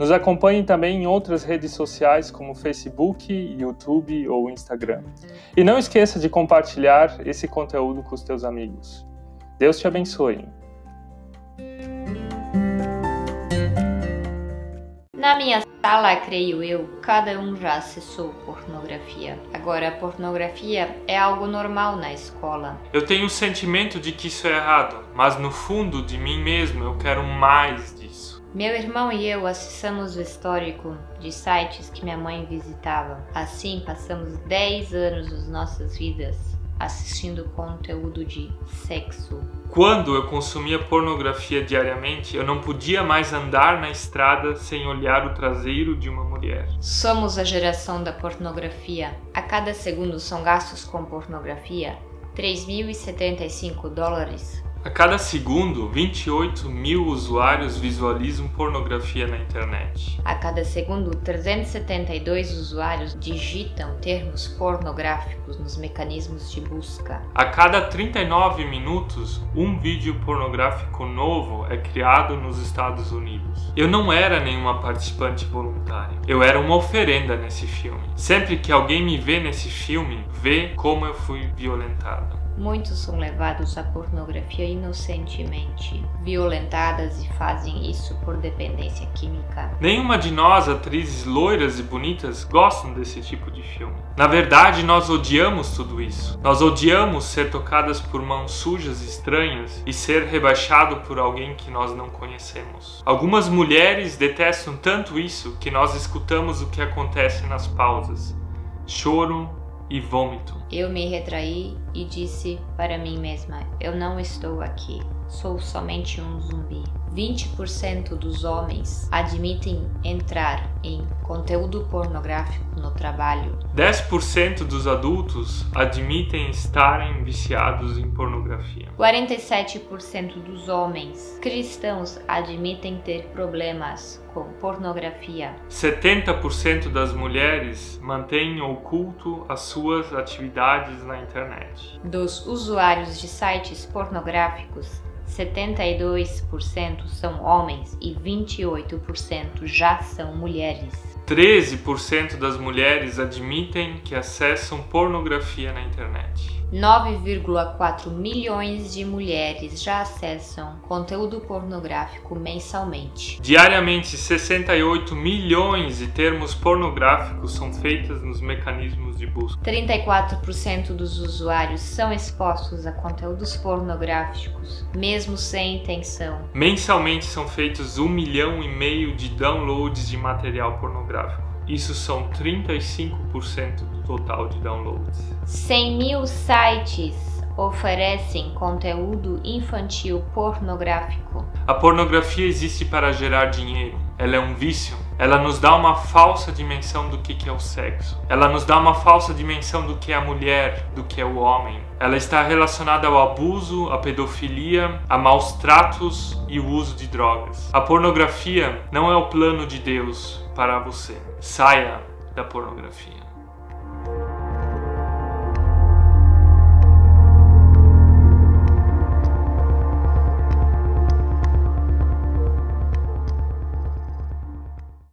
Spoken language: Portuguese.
Nos acompanhe também em outras redes sociais como Facebook, YouTube ou Instagram. E não esqueça de compartilhar esse conteúdo com os teus amigos. Deus te abençoe. Na minha sala, creio eu, cada um já acessou pornografia. Agora, a pornografia é algo normal na escola. Eu tenho o sentimento de que isso é errado, mas no fundo de mim mesmo eu quero mais disso. Meu irmão e eu acessamos o histórico de sites que minha mãe visitava. Assim, passamos 10 anos das nossas vidas assistindo conteúdo de sexo. Quando eu consumia pornografia diariamente, eu não podia mais andar na estrada sem olhar o traseiro de uma mulher. Somos a geração da pornografia. A cada segundo são gastos com pornografia 3.075 dólares a cada segundo, 28 mil usuários visualizam pornografia na internet. A cada segundo, 372 usuários digitam termos pornográficos nos mecanismos de busca. A cada 39 minutos, um vídeo pornográfico novo é criado nos Estados Unidos. Eu não era nenhuma participante voluntária. Eu era uma oferenda nesse filme. Sempre que alguém me vê nesse filme, vê como eu fui violentada. Muitos são levados à pornografia inocentemente, violentadas e fazem isso por dependência química. Nenhuma de nós, atrizes loiras e bonitas, gostam desse tipo de filme. Na verdade, nós odiamos tudo isso. Nós odiamos ser tocadas por mãos sujas e estranhas e ser rebaixado por alguém que nós não conhecemos. Algumas mulheres detestam tanto isso que nós escutamos o que acontece nas pausas. Choro, e vômito. Eu me retraí e disse para mim mesma: Eu não estou aqui, sou somente um zumbi. 20% dos homens admitem entrar em conteúdo pornográfico no trabalho. 10% dos adultos admitem estarem viciados em pornografia. 47% dos homens cristãos admitem ter problemas com pornografia. 70% das mulheres mantêm oculto as suas atividades na internet. Dos usuários de sites pornográficos, 72% são homens e 28% já são mulheres. 13% das mulheres admitem que acessam pornografia na internet. 9,4 milhões de mulheres já acessam conteúdo pornográfico mensalmente. Diariamente, 68 milhões de termos pornográficos são feitos nos mecanismos de busca. 34% dos usuários são expostos a conteúdos pornográficos, mesmo sem intenção. Mensalmente são feitos um milhão e meio de downloads de material pornográfico. Isso são 35% do total de downloads. 100 mil sites oferecem conteúdo infantil pornográfico. A pornografia existe para gerar dinheiro. Ela é um vício. Ela nos dá uma falsa dimensão do que é o sexo. Ela nos dá uma falsa dimensão do que é a mulher, do que é o homem. Ela está relacionada ao abuso, à pedofilia, a maus tratos e o uso de drogas. A pornografia não é o plano de Deus para você. Saia da pornografia.